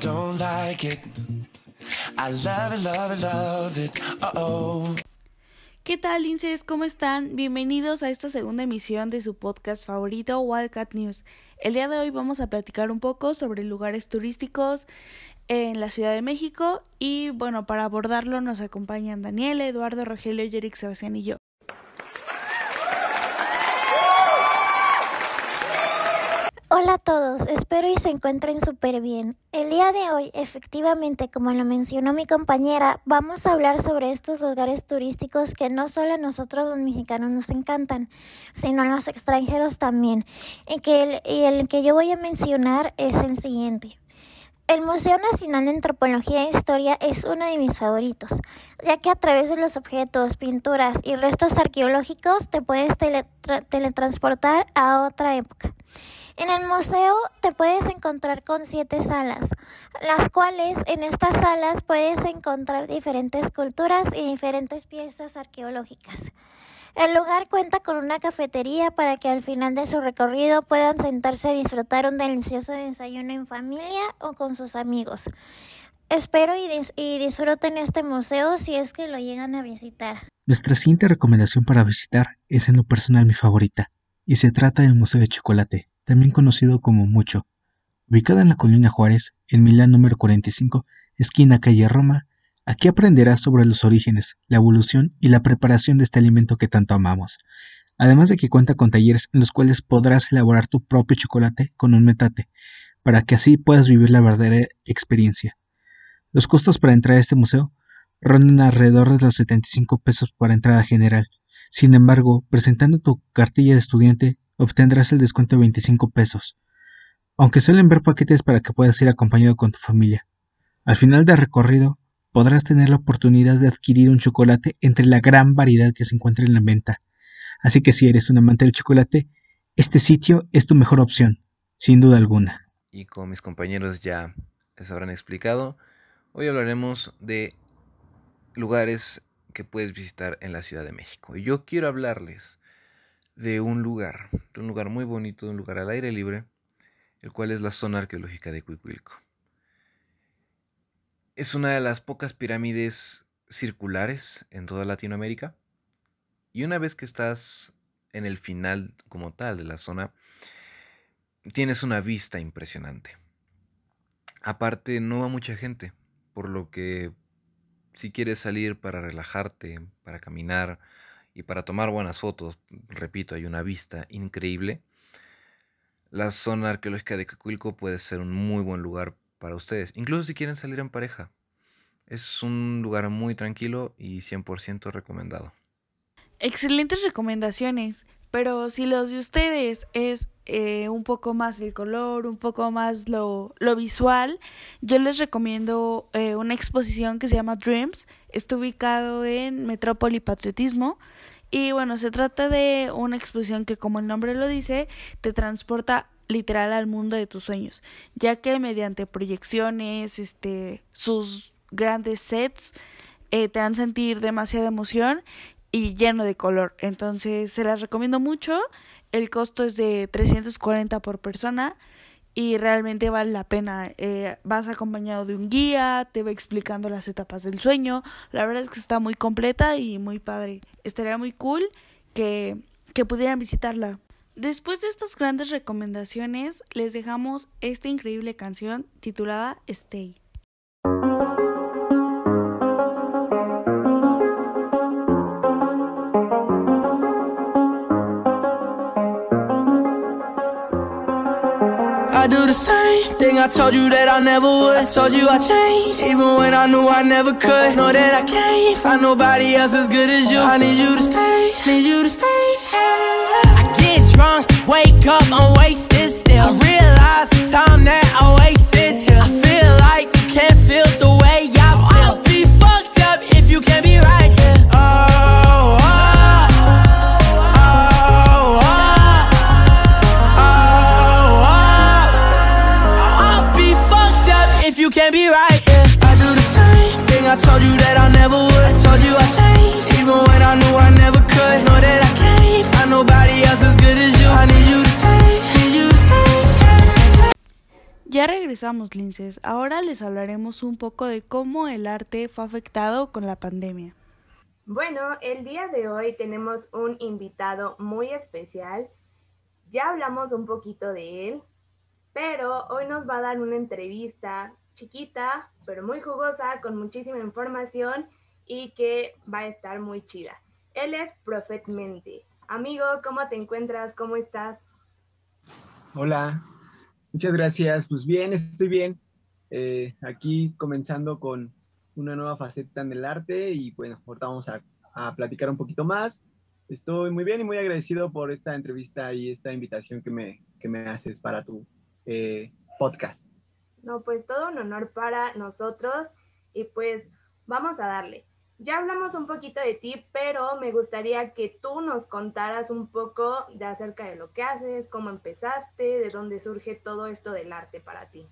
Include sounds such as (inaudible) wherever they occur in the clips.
don't like it. I love it, love love it. Uh oh. ¿Qué tal, linces? ¿Cómo están? Bienvenidos a esta segunda emisión de su podcast favorito, Wildcat News. El día de hoy vamos a platicar un poco sobre lugares turísticos en la Ciudad de México y bueno, para abordarlo nos acompañan Daniel, Eduardo, Rogelio, Yerick, Sebastián y yo. Hola a todos, espero y se encuentren súper bien. El día de hoy, efectivamente, como lo mencionó mi compañera, vamos a hablar sobre estos lugares turísticos que no solo a nosotros los mexicanos nos encantan, sino a los extranjeros también. Y, que y el que yo voy a mencionar es el siguiente. El Museo Nacional de Antropología e Historia es uno de mis favoritos, ya que a través de los objetos, pinturas y restos arqueológicos te puedes teletransportar a otra época. En el museo te puedes encontrar con siete salas, las cuales en estas salas puedes encontrar diferentes culturas y diferentes piezas arqueológicas. El lugar cuenta con una cafetería para que al final de su recorrido puedan sentarse a disfrutar un delicioso desayuno en familia o con sus amigos. Espero y, y, disfruten este museo si es que lo llegan a visitar. Nuestra siguiente recomendación para visitar es en lo personal mi favorita, y se trata del Museo de Chocolate también conocido como Mucho, ubicada en la Colonia Juárez, en Milán número 45, esquina calle Roma. Aquí aprenderás sobre los orígenes, la evolución y la preparación de este alimento que tanto amamos. Además de que cuenta con talleres en los cuales podrás elaborar tu propio chocolate con un metate, para que así puedas vivir la verdadera experiencia. Los costos para entrar a este museo rondan alrededor de los 75 pesos para entrada general. Sin embargo, presentando tu cartilla de estudiante obtendrás el descuento de 25 pesos, aunque suelen ver paquetes para que puedas ir acompañado con tu familia. Al final del recorrido, podrás tener la oportunidad de adquirir un chocolate entre la gran variedad que se encuentra en la venta. Así que si eres un amante del chocolate, este sitio es tu mejor opción, sin duda alguna. Y como mis compañeros ya les habrán explicado, hoy hablaremos de lugares que puedes visitar en la Ciudad de México. Y yo quiero hablarles de un lugar, de un lugar muy bonito, de un lugar al aire libre, el cual es la zona arqueológica de Cuicuilco. Es una de las pocas pirámides circulares en toda Latinoamérica. Y una vez que estás en el final como tal de la zona, tienes una vista impresionante. Aparte, no va mucha gente, por lo que si quieres salir para relajarte, para caminar, y para tomar buenas fotos, repito, hay una vista increíble. La zona arqueológica de Cacuilco puede ser un muy buen lugar para ustedes, incluso si quieren salir en pareja. Es un lugar muy tranquilo y 100% recomendado. Excelentes recomendaciones, pero si los de ustedes es eh, un poco más el color, un poco más lo, lo visual, yo les recomiendo eh, una exposición que se llama Dreams. Está ubicado en Metrópoli Patriotismo. Y bueno, se trata de una exposición que, como el nombre lo dice, te transporta literal al mundo de tus sueños, ya que mediante proyecciones, este, sus grandes sets, eh, te a sentir demasiada emoción y lleno de color. Entonces, se las recomiendo mucho. El costo es de 340 por persona y realmente vale la pena. Eh, vas acompañado de un guía, te va explicando las etapas del sueño. La verdad es que está muy completa y muy padre. Estaría muy cool que, que pudieran visitarla. Después de estas grandes recomendaciones, les dejamos esta increíble canción titulada Stay. I do the same thing I told you that I never would. I told you I changed, even when I knew I never could. Know that I can't find nobody else as good as you. I need you to stay, need you to stay. I get drunk, wake up, I'm wasted still. I realize the time that Ya regresamos, Linces. Ahora les hablaremos un poco de cómo el arte fue afectado con la pandemia. Bueno, el día de hoy tenemos un invitado muy especial. Ya hablamos un poquito de él, pero hoy nos va a dar una entrevista chiquita, pero muy jugosa, con muchísima información y que va a estar muy chida. Él es Prophet Mente. Amigo, ¿cómo te encuentras? ¿Cómo estás? Hola, muchas gracias. Pues bien, estoy bien. Eh, aquí comenzando con una nueva faceta en el arte y bueno, ahorita vamos a, platicar un poquito más. Estoy muy bien y muy agradecido por esta entrevista y esta invitación que me, que me haces para tu eh, podcast. No, pues todo un honor para nosotros y pues vamos a darle. Ya hablamos un poquito de ti, pero me gustaría que tú nos contaras un poco de acerca de lo que haces, cómo empezaste, de dónde surge todo esto del arte para ti.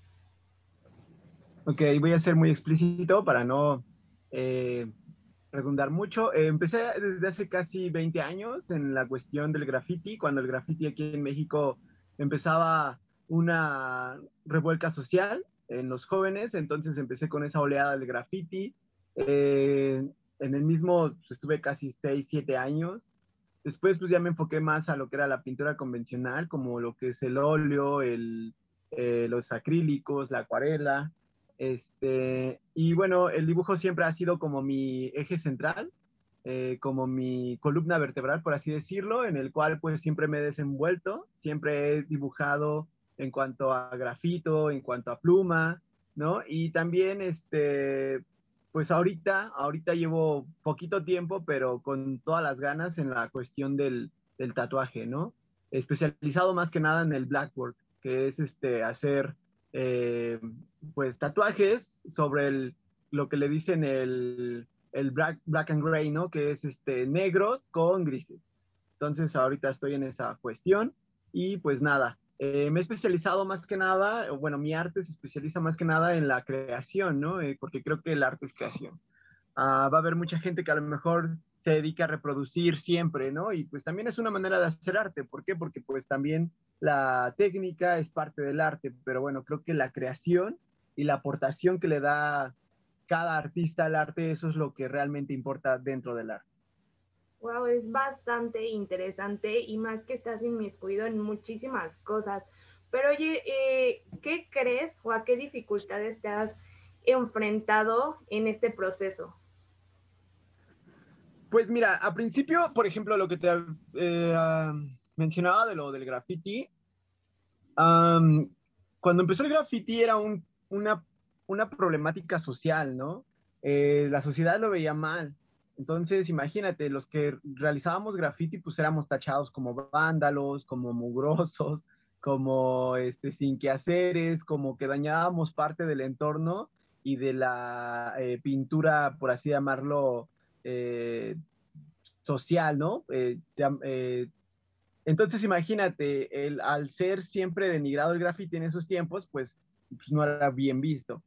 Ok, voy a ser muy explícito para no eh, redundar mucho. Eh, empecé desde hace casi 20 años en la cuestión del graffiti, cuando el graffiti aquí en México empezaba una revuelca social en los jóvenes, entonces empecé con esa oleada del graffiti. Eh, en el mismo pues, estuve casi 6, 7 años. Después pues ya me enfoqué más a lo que era la pintura convencional, como lo que es el óleo, el, los acrílicos, la acuarela. Este, y bueno, el dibujo siempre ha sido como mi eje central, eh, como mi columna vertebral, por así decirlo, en el cual pues siempre me he desenvuelto, siempre he dibujado en cuanto a grafito, en cuanto a pluma, ¿no? Y también, este, pues ahorita, ahorita llevo poquito tiempo, pero con todas las ganas en la cuestión del, tatuaje, ¿no? Especializado más que nada en el blackboard, que es este, hacer eh, pues tatuajes sobre el, lo que le dicen el, el black, black, and gray, ¿no? Que es este, negros con grises. Entonces ahorita estoy en esa cuestión y pues nada, eh, me he especializado más que nada, bueno, mi arte se especializa más que nada en la creación, ¿no? Eh, porque creo que el arte es creación. Ah, va a haber mucha gente que a lo mejor se dedica a reproducir siempre, ¿no? Y pues también es una manera de hacer arte. ¿Por qué? Porque pues también la técnica es parte del arte, pero bueno, creo que la creación y la aportación que le da cada artista al arte, eso es lo que realmente importa dentro del arte. Wow, es bastante interesante y más que estás inmiscuido en muchísimas cosas. Pero oye, eh, ¿qué crees o a qué dificultades te has enfrentado en este proceso? Pues mira, a principio, por ejemplo, lo que te eh, ah, mencionaba de lo del graffiti, cuando empezó el graffiti era una, una, problemática social, ¿no? Eh, la sociedad lo veía mal. Entonces, imagínate, los que realizábamos graffiti, pues éramos tachados como vándalos, como mugrosos, (laughs) como este, sin quehaceres, como que dañábamos parte del entorno y de la eh, pintura, por así llamarlo, eh, social, ¿no? Eh, entonces, imagínate, el, al ser siempre denigrado el graffiti en esos tiempos, pues, pues no era bien visto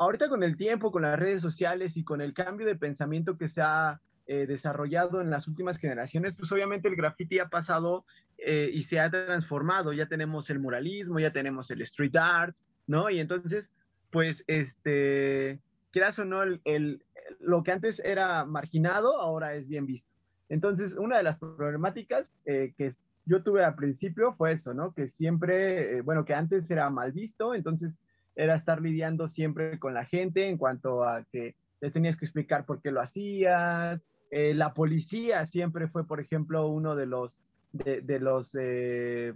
ahorita con el tiempo, con las redes sociales y con el cambio de pensamiento que se ha eh, desarrollado en las últimas generaciones, pues obviamente el graffiti ha pasado eh, y se ha transformado. Ya tenemos el muralismo, ya tenemos el street art, ¿no? Y entonces, pues, este, quieras o no, el, lo que antes era marginado, ahora es bien visto. Entonces, una de las problemáticas eh, que yo tuve al principio fue eso, ¿no? Que siempre, bueno, que antes era mal visto, entonces era estar lidiando siempre con la gente en cuanto a que les tenías que explicar por qué lo hacías. Eh, la policía siempre fue, por ejemplo, uno de los, de, los, eh,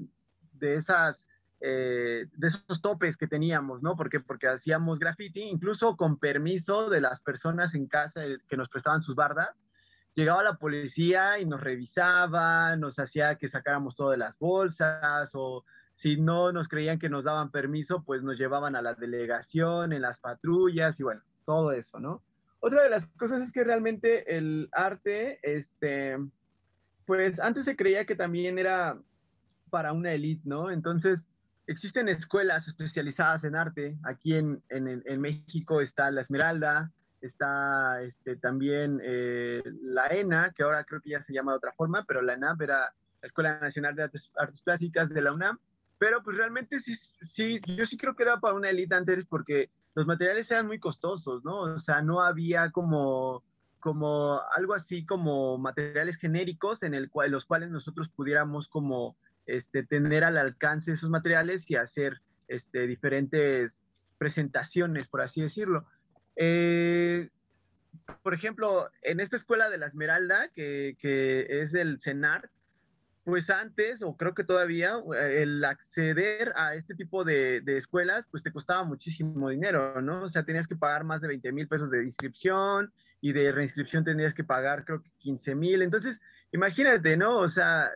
de esas, eh, de esos topes que teníamos, ¿no? Porque, porque hacíamos graffiti, incluso con permiso de las personas en casa que nos prestaban sus bardas. Llegaba la policía y nos revisaba, nos hacía que sacáramos todo de las bolsas o si no nos creían que nos daban permiso, pues nos llevaban a la delegación, en las patrullas y bueno, todo eso, ¿no? Otra de las cosas es que realmente el arte, este, pues antes se creía que también era para una élite, ¿no? Entonces, existen escuelas especializadas en arte. Aquí en, en, México está la Esmeralda, está este, también eh, la ENA, que ahora creo que ya se llama de otra forma, pero la ENAP era la Escuela Nacional de Artes, Artes Plásticas de la UNAM, pero pues realmente sí, sí, yo sí creo que era para una élite antes porque los materiales eran muy costosos, ¿no? O sea, no había como, como algo así como materiales genéricos en el cual, los cuales nosotros pudiéramos como este, tener al alcance esos materiales y hacer este, diferentes presentaciones, por así decirlo. Eh, por ejemplo, en esta escuela de la Esmeralda, que, que es del CENAR, pues antes, o creo que todavía, el acceder a este tipo de, de, escuelas, pues te costaba muchísimo dinero, ¿no? O sea, tenías que pagar más de 20 mil pesos de inscripción y de reinscripción tenías que pagar, creo que 15 mil. Entonces, imagínate, ¿no? O sea,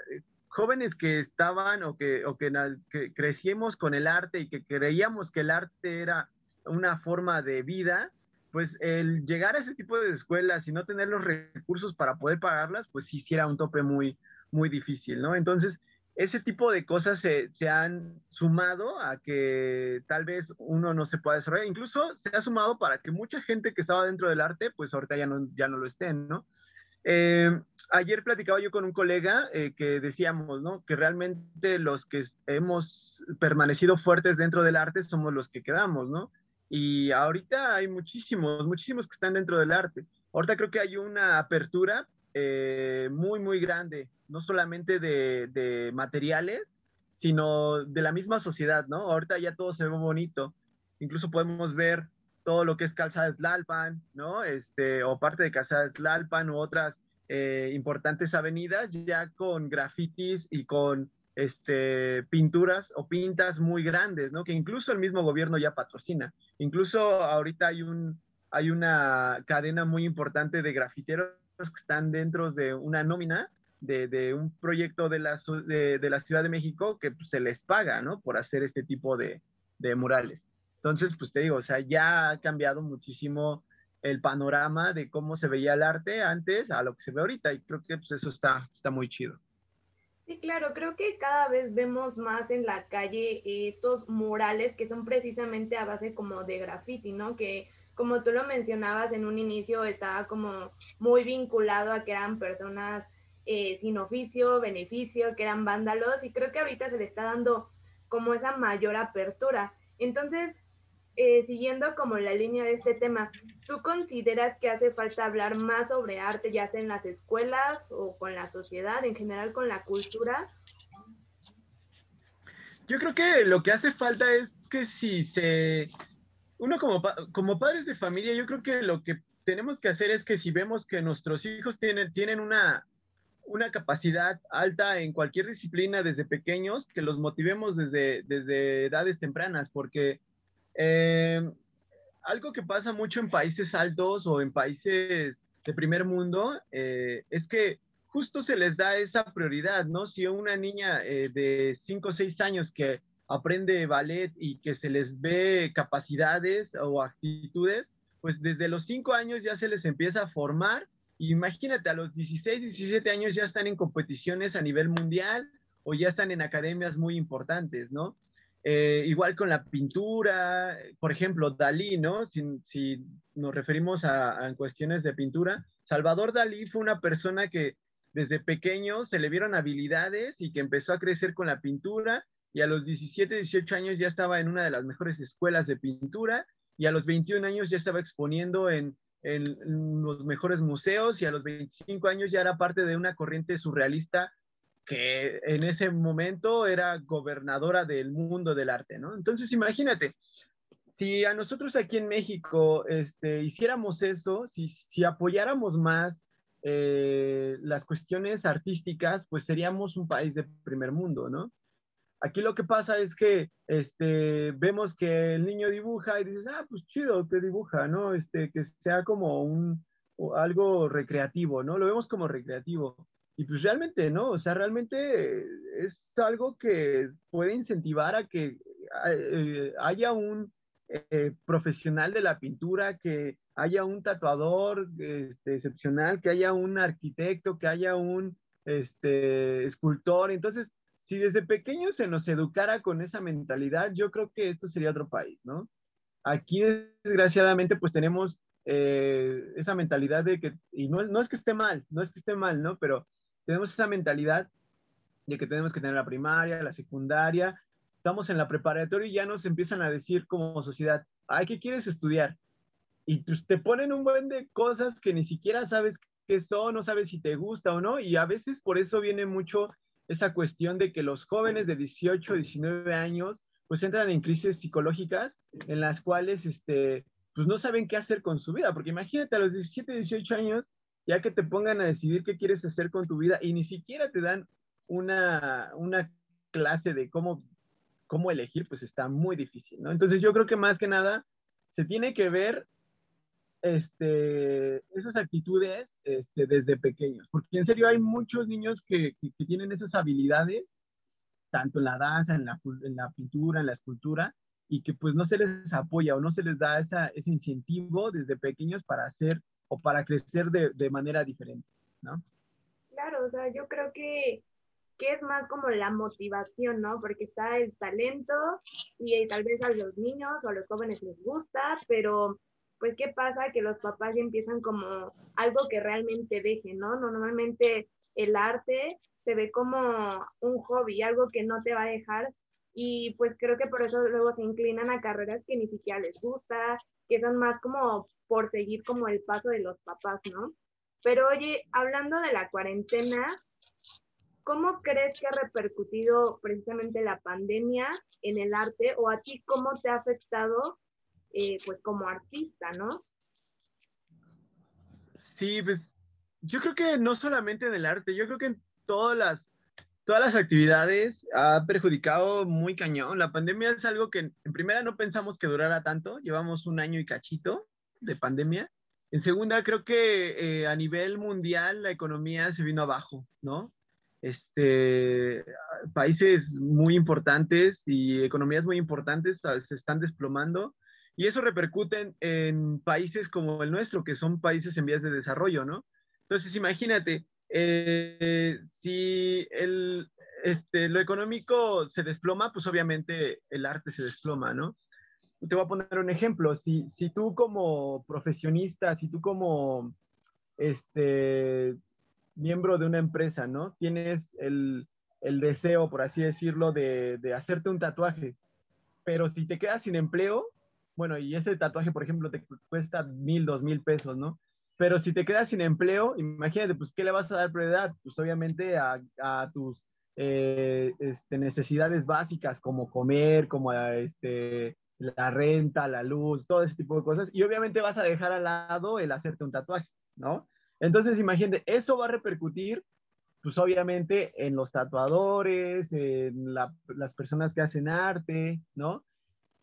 jóvenes que estaban o que, o que, que crecimos con el arte y que creíamos que el arte era una forma de vida, pues el llegar a ese tipo de escuelas y no tener los recursos para poder pagarlas, pues sí, sí era un tope muy, muy difícil, ¿no? Entonces, ese tipo de cosas se, se, han sumado a que tal vez uno no se pueda desarrollar. Incluso se ha sumado para que mucha gente que estaba dentro del arte, pues ahorita ya no, ya no lo estén, ¿no? Eh, ayer platicaba yo con un colega eh, que decíamos, ¿no? Que realmente los que hemos permanecido fuertes dentro del arte somos los que quedamos, ¿no? Y ahorita hay muchísimos, muchísimos que están dentro del arte. Ahorita creo que hay una apertura eh, muy, muy grande no solamente de, materiales, sino de la misma sociedad, ¿no? Ahorita ya todo se ve bonito. Incluso podemos ver todo lo que es Calzada Tlalpan, ¿no? Este, o parte de Calzada Tlalpan u otras eh, importantes avenidas ya con grafitis y con este, pinturas o pintas muy grandes, ¿no? Que incluso el mismo gobierno ya patrocina. Incluso ahorita hay, un, hay una cadena muy importante de grafiteros que están dentro de una nómina de, un proyecto de la, de, la, Ciudad de México que pues, se les paga, ¿no? Por hacer este tipo de, murales. Entonces, pues te digo, o sea, ya ha cambiado muchísimo el panorama de cómo se veía el arte antes a lo que se ve ahorita y creo que pues, eso está, está muy chido. Sí, claro, creo que cada vez vemos más en la calle estos murales que son precisamente a base como de graffiti, ¿no? Que como tú lo mencionabas en un inicio, estaba como muy vinculado a que eran personas eh, sin oficio, beneficio, que eran vándalos, y creo que ahorita se le está dando como esa mayor apertura. Entonces, eh, siguiendo como la línea de este tema, ¿tú consideras que hace falta hablar más sobre arte, ya sea en las escuelas o con la sociedad, en general con la cultura? Yo creo que lo que hace falta es que si se... Uno como, como padres de familia, yo creo que lo que tenemos que hacer es que si vemos que nuestros hijos tienen, tienen una, una capacidad alta en cualquier disciplina desde pequeños, que los motivemos desde, desde edades tempranas, porque eh, algo que pasa mucho en países altos o en países de primer mundo eh, es que justo se les da esa prioridad, ¿no? Si una niña eh, de 5 o 6 años que aprende ballet y que se les ve capacidades o actitudes, pues desde los 5 años ya se les empieza a formar Imagínate, a los 16, 17 años ya están en competiciones a nivel mundial o ya están en academias muy importantes, ¿no? Eh, igual con la pintura, por ejemplo, Dalí, ¿no? Si, nos referimos a, cuestiones de pintura, Salvador Dalí fue una persona que desde pequeño se le vieron habilidades y que empezó a crecer con la pintura y a los 17, 18 años ya estaba en una de las mejores escuelas de pintura y a los 21 años ya estaba exponiendo en, en, los mejores museos y a los 25 años ya era parte de una corriente surrealista que en ese momento era gobernadora del mundo del arte, ¿no? Entonces imagínate, si a nosotros aquí en México este, hiciéramos eso, si, si apoyáramos más eh, las cuestiones artísticas, pues seríamos un país de primer mundo, ¿no? Aquí lo que pasa es que este, vemos que el niño dibuja y dices, ah, pues chido que dibuja, ¿no? Este, que sea como un, algo recreativo, ¿no? Lo vemos como recreativo. Y pues realmente, ¿no? O sea, realmente es algo que puede incentivar a que eh, haya un eh, profesional de la pintura, que haya un tatuador este, excepcional, que haya un arquitecto, que haya un este, escultor. Entonces, si desde pequeños se nos educara con esa mentalidad, yo creo que esto sería otro país, ¿no? Aquí, desgraciadamente, pues tenemos eh, esa mentalidad de que, y no, no es que esté mal, no es que esté mal, ¿no? Pero tenemos esa mentalidad de que tenemos que tener la primaria, la secundaria, estamos en la preparatoria y ya nos empiezan a decir como sociedad, ay, ¿qué quieres estudiar? Y pues te ponen un buen de cosas que ni siquiera sabes qué son, no sabes si te gusta o no, y a veces por eso viene mucho esa cuestión de que los jóvenes de 18, 19 años pues entran en crisis psicológicas en las cuales este, pues no saben qué hacer con su vida, porque imagínate a los 17, 18 años, ya que te pongan a decidir qué quieres hacer con tu vida y ni siquiera te dan una, una clase de cómo, cómo elegir, pues está muy difícil, ¿no? Entonces yo creo que más que nada se tiene que ver este, esas actitudes este, desde pequeños, porque en serio hay muchos niños que, que, tienen esas habilidades, tanto en la danza, en la, en la pintura, en la escultura, y que pues no se les apoya o no se les da esa, ese incentivo desde pequeños para hacer o para crecer de, de manera diferente, ¿no? Claro, o sea, yo creo que, que, es más como la motivación, ¿no? Porque está el talento y tal vez a los niños o a los jóvenes les gusta, pero pues ¿qué pasa? Que los papás empiezan como algo que realmente dejen, ¿no? Normalmente el arte se ve como un hobby, algo que no te va a dejar y pues creo que por eso luego se inclinan a carreras que ni siquiera les gusta, que son más como por seguir como el paso de los papás, ¿no? Pero oye, hablando de la cuarentena, ¿cómo crees que ha repercutido precisamente la pandemia en el arte o a ti cómo te ha afectado eh, pues como artista, ¿no? Sí, pues yo creo que no solamente en el arte, yo creo que en todas las todas las actividades ha perjudicado muy cañón. La pandemia es algo que en primera no pensamos que durara tanto, llevamos un año y cachito de pandemia. En segunda, creo que eh, a nivel mundial la economía se vino abajo, ¿no? Este, países muy importantes y economías muy importantes se están desplomando y eso repercute en, en países como el nuestro, que son países en vías de desarrollo, ¿no? Entonces, imagínate, eh, si el, este, lo económico se desploma, pues obviamente el arte se desploma, ¿no? Te voy a poner un ejemplo. Si, si tú como profesionista, si tú como este, miembro de una empresa, ¿no? Tienes el, el deseo, por así decirlo, de, de, hacerte un tatuaje, pero si te quedas sin empleo, bueno, y ese tatuaje, por ejemplo, te cuesta mil, dos mil pesos, ¿no? Pero si te quedas sin empleo, imagínate, pues, ¿qué le vas a dar prioridad? Pues obviamente a, tus eh, este, necesidades básicas como comer, como este, la renta, la luz, todo ese tipo de cosas. Y obviamente vas a dejar al lado el hacerte un tatuaje, ¿no? Entonces, imagínate, eso va a repercutir, pues obviamente, en los tatuadores, en la, las personas que hacen arte, ¿no?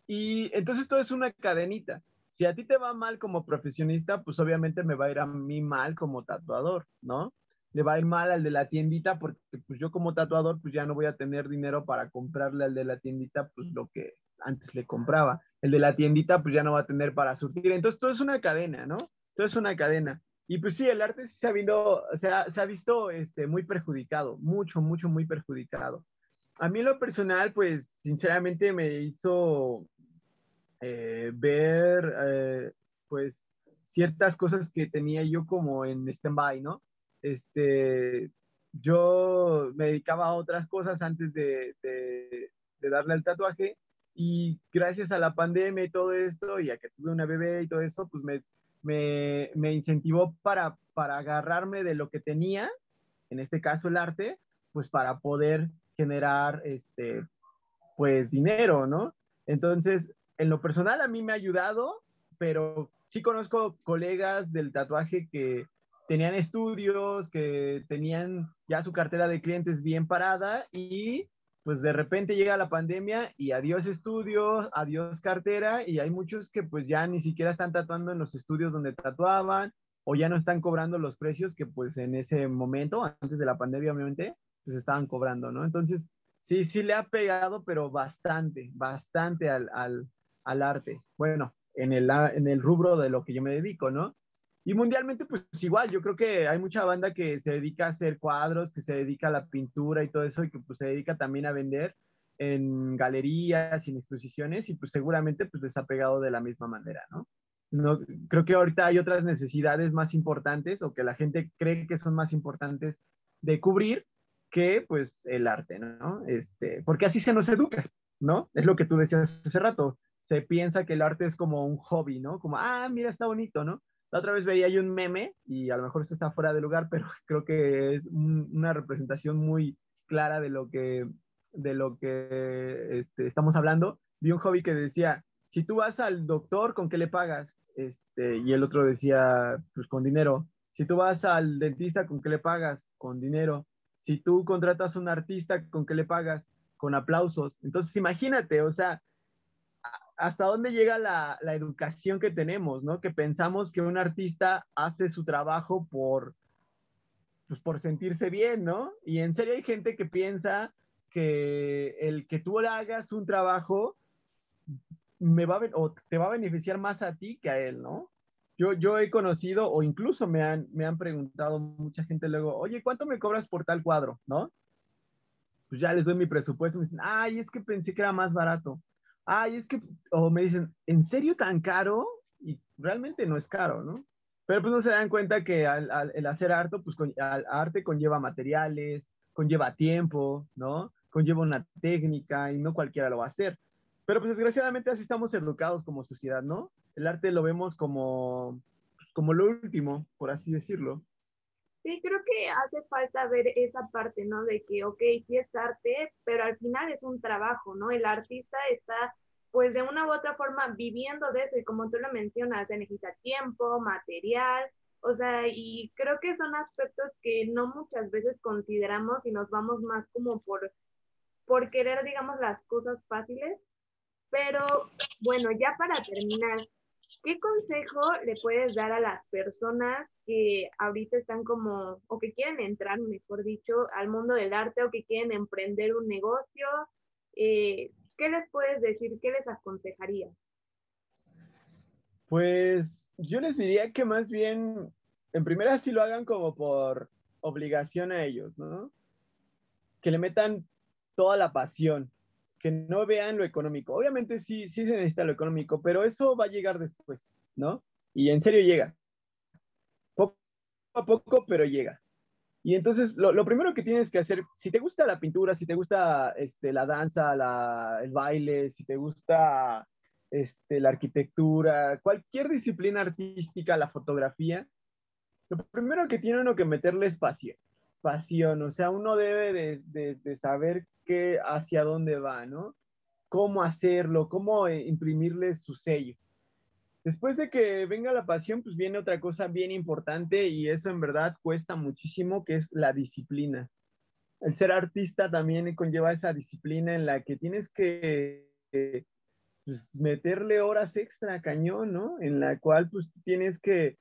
Y entonces todo es una cadenita si a ti te va mal como profesionista, pues obviamente me va a ir a mí mal como tatuador, ¿no? Le va a ir mal al de la tiendita porque pues yo como tatuador pues ya no voy a tener dinero para comprarle al de la tiendita pues lo que antes le compraba. El de la tiendita pues ya no va a tener para surtir. Entonces todo es una cadena, ¿no? Todo es una cadena. Y pues sí, el arte se ha, visto, se ha, se ha visto este, muy perjudicado, mucho, mucho, muy perjudicado. A mí lo personal, pues sinceramente me hizo eh, ver eh, pues ciertas cosas que tenía yo como en stand-by, ¿no? Este, yo me dedicaba a otras cosas antes de, de, darle el tatuaje y gracias a la pandemia y todo esto y a que tuve una bebé y todo eso, pues me, me, me incentivó para, para agarrarme de lo que tenía, en este caso el arte, pues para poder generar este, pues dinero, ¿no? Entonces, en lo personal a mí me ha ayudado, pero sí conozco colegas del tatuaje que tenían estudios, que tenían ya su cartera de clientes bien parada y pues de repente llega la pandemia y adiós estudios, adiós cartera y hay muchos que pues ya ni siquiera están tatuando en los estudios donde tatuaban o ya no están cobrando los precios que pues en ese momento, antes de la pandemia obviamente, pues estaban cobrando, ¿no? Entonces, sí, sí le ha pegado, pero bastante, bastante al, al, al arte. Bueno, en el, en el rubro de lo que yo me dedico, ¿no? Y mundialmente, pues igual, yo creo que hay mucha banda que se dedica a hacer cuadros, que se dedica a la pintura y todo eso, y que pues se dedica también a vender en galerías en exposiciones, y pues seguramente pues les ha pegado de la misma manera, ¿no? no creo que ahorita hay otras necesidades más importantes o que la gente cree que son más importantes de cubrir que pues el arte, ¿no? Este, porque así se nos educa, ¿no? Es lo que tú decías hace rato. Se piensa que el arte es como un hobby, ¿no? Como, ah, mira, está bonito, ¿no? La otra vez veía ahí un meme, y a lo mejor esto está fuera de lugar, (laughs) pero creo que es una representación muy clara de lo que, de lo que este, estamos hablando. Vi un hobby que decía, si tú vas al doctor, ¿con qué le pagas? Este, y el otro decía, pues con dinero. Si tú vas al dentista, ¿con qué le pagas? Con dinero. Si tú contratas a un artista, ¿con qué le pagas? Con aplausos. Entonces, imagínate, o sea, hasta dónde llega la, educación que tenemos, ¿no? Que pensamos que un artista hace su trabajo por, pues, por sentirse bien, ¿no? Y en serio hay gente que piensa que el que tú le hagas un trabajo me va a, o te va a beneficiar más a ti que a él, ¿no? Yo, yo he conocido o incluso me han, me han preguntado mucha gente luego, oye, ¿cuánto me cobras por tal cuadro? ¿No? Pues ya les doy mi presupuesto, me dicen, ay, es que pensé que era más barato ay, es que, o me dicen, ¿en serio tan caro? Y realmente no es caro, ¿no? Pero pues no se dan cuenta que al, el hacer arte, pues con, al, arte conlleva materiales, conlleva tiempo, ¿no? Conlleva una técnica y no cualquiera lo va a hacer. Pero pues desgraciadamente así estamos educados como sociedad, ¿no? El arte lo vemos como, pues, como lo último, por así decirlo. Sí, creo que hace falta ver esa parte, ¿no? De que, ok, sí es arte, pero al final es un trabajo, ¿no? El artista está, pues, de una u otra forma viviendo de eso y como tú lo mencionas, se necesita tiempo, material, o sea, y creo que son aspectos que no muchas veces consideramos y nos vamos más como por, por querer, digamos, las cosas fáciles. Pero bueno, ya para terminar, ¿qué consejo le puedes dar a las personas que ahorita están como, o que quieren entrar, mejor dicho, al mundo del arte o que quieren emprender un negocio, eh, ¿qué les puedes decir? ¿Qué les aconsejaría? Pues yo les diría que más bien, en primera sí lo hagan como por obligación a ellos, ¿no? Que le metan toda la pasión, que no vean lo económico. Obviamente sí, sí se necesita lo económico, pero eso va a llegar después, ¿no? Y en serio llega a poco, pero llega. Y entonces, lo, primero que tienes que hacer, si te gusta la pintura, si te gusta este, la danza, el baile, si te gusta este, la arquitectura, cualquier disciplina artística, la fotografía, lo primero que tiene uno que meterle es. Pasión, o sea, uno debe de, saber qué, hacia dónde va, ¿no? Cómo hacerlo, cómo eh, imprimirle su sello. Después de que venga la pasión, pues viene otra cosa bien importante y eso en verdad cuesta muchísimo, que es la disciplina. El ser artista también conlleva esa disciplina en la que tienes que pues, meterle horas extra cañón, ¿no? En la cual pues tienes que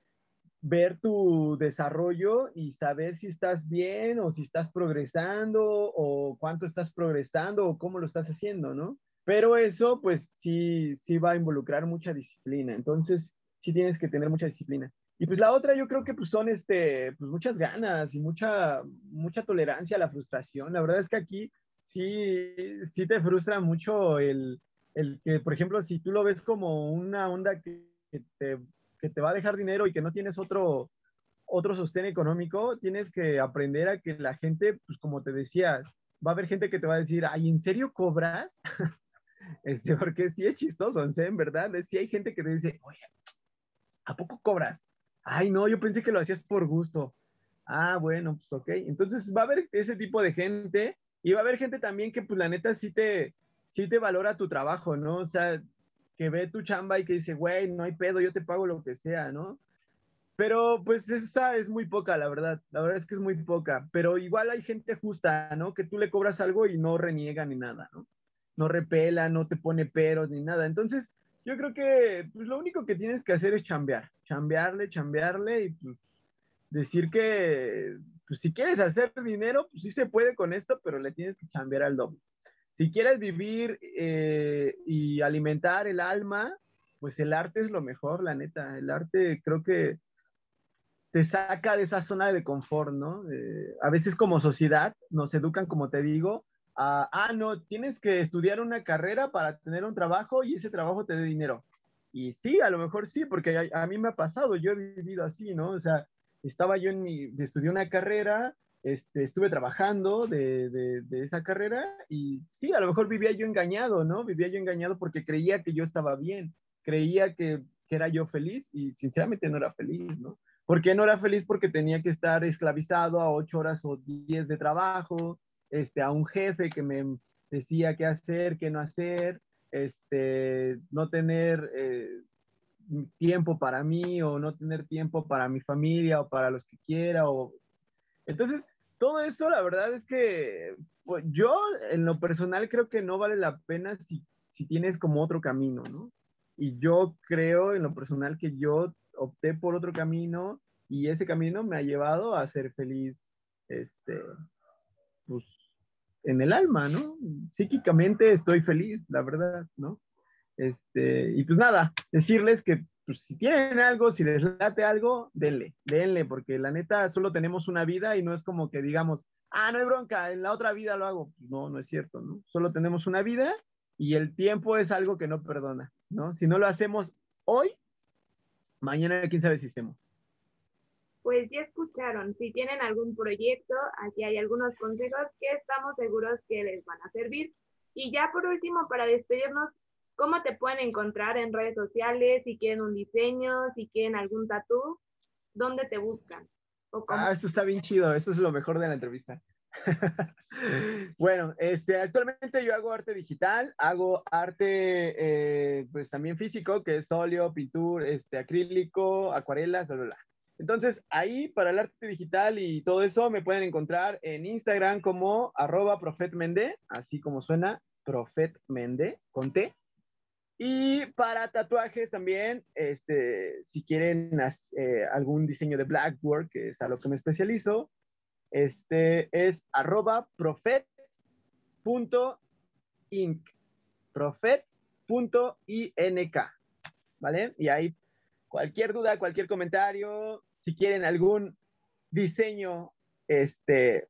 ver tu desarrollo y saber si estás bien o si estás progresando o cuánto estás progresando o cómo lo estás haciendo, ¿no? Pero eso, pues sí, sí va a involucrar mucha disciplina. Entonces, sí tienes que tener mucha disciplina. Y pues la otra, yo creo que pues son este, pues muchas ganas y mucha, mucha tolerancia a la frustración. La verdad es que aquí sí, sí te frustra mucho el, el que, por ejemplo, si tú lo ves como una onda que, te, que te va a dejar dinero y que no tienes otro, otro sostén económico, tienes que aprender a que la gente, pues como te decía, va a haber gente que te va a decir, ay, ¿en serio cobras? (laughs) Este, porque sí es chistoso, en verdad. Sí hay gente que te dice, oye, ¿a poco cobras? Ay, no, yo pensé que lo hacías por gusto. Ah, bueno, pues ok. Entonces va a haber ese tipo de gente y va a haber gente también que, pues la neta, sí te, sí te valora tu trabajo, ¿no? O sea, que ve tu chamba y que dice, güey, no hay pedo, yo te pago lo que sea, ¿no? Pero pues esa es muy poca, la verdad. La verdad es que es muy poca. Pero igual hay gente justa, ¿no? Que tú le cobras algo y no reniega ni nada, ¿no? no repela, no te pone peros ni nada. Entonces, yo creo que pues, lo único que tienes que hacer es chambear, chambearle, chambearle y pues, decir que pues, si quieres hacer dinero, pues sí se puede con esto, pero le tienes que chambear al doble. Si quieres vivir eh, y alimentar el alma, pues el arte es lo mejor, la neta. El arte creo que te saca de esa zona de confort, ¿no? Eh, a veces como sociedad nos educan, como te digo, ah, no, tienes que estudiar una carrera para tener un trabajo y ese trabajo te dé dinero. Y sí, a lo mejor sí, porque a, mí me ha pasado, yo he vivido así, ¿no? O sea, estaba yo en mi, estudié una carrera este, estuve trabajando de, de, esa carrera y sí, a lo mejor vivía yo engañado, ¿no? Vivía yo engañado porque creía que yo estaba bien, creía que, que era yo feliz y sinceramente no era feliz, ¿no? ¿Por qué no era feliz? Porque tenía que estar esclavizado a ocho horas o diez de trabajo, este, a un jefe que me decía qué hacer, qué no hacer, este, no tener eh, tiempo para mí o no tener tiempo para mi familia o para los que quiera. O... Entonces, todo eso, la verdad es que pues, yo en lo personal creo que no vale la pena si, si tienes como otro camino, ¿no? Y yo creo en lo personal que yo opté por otro camino y ese camino me ha llevado a ser feliz, este, pues, en el alma, ¿no? Psíquicamente estoy feliz, la verdad, ¿no? Este, y pues nada, decirles que pues, si tienen algo, si les late algo, denle, denle, porque la neta solo tenemos una vida y no es como que digamos, ah, no hay bronca, en la otra vida lo hago. No, no es cierto, ¿no? Solo tenemos una vida y el tiempo es algo que no perdona, ¿no? Si no lo hacemos hoy, mañana quién sabe si estemos. Pues ya escucharon, si tienen algún proyecto, aquí hay algunos consejos que estamos seguros que les van a servir. Y ya por último, para despedirnos, ¿Cómo te pueden encontrar en redes sociales? Si quieren un diseño, si quieren algún tatú, ¿dónde te buscan? ah, esto está bien chido, esto es lo mejor de la entrevista. (laughs) bueno, este, actualmente yo hago arte digital, hago arte eh, pues también físico, que es óleo, pintura, este, acrílico, acuarelas, bla, bla, bla. Entonces, ahí para el arte digital y todo eso me pueden encontrar en Instagram como arroba profetmende, así como suena, profetmende, con T. Y para tatuajes también, este, si quieren eh, algún diseño de Blackboard, que es a lo que me especializo, este es arroba profet.inc. Profet.ink. ¿Vale? Y ahí cualquier duda, cualquier comentario, si quieren algún diseño, este,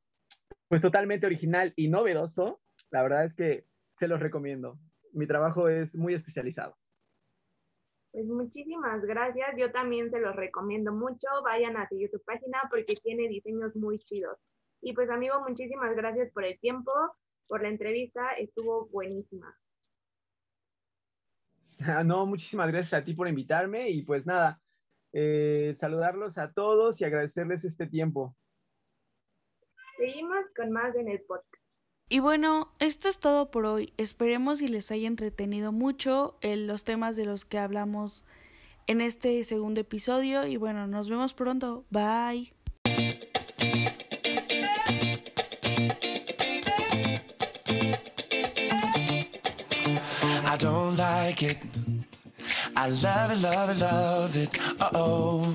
pues totalmente original y novedoso, la verdad es que se los recomiendo mi trabajo es muy especializado. Pues muchísimas gracias. Yo también se los recomiendo mucho. Vayan a seguir su página porque tiene diseños muy chidos. Y pues amigo, muchísimas gracias por el tiempo, por la entrevista. Estuvo buenísima. (laughs) Ah, no, muchísimas gracias a ti por invitarme y pues nada, eh, saludarlos a todos y agradecerles este tiempo. Seguimos con más en el podcast. Y bueno, esto es todo por hoy. Esperemos y les haya entretenido mucho en los temas de los que hablamos en este segundo episodio. Y bueno, nos vemos pronto. Bye. I don't like it. I love it, love it, love it. Uh oh.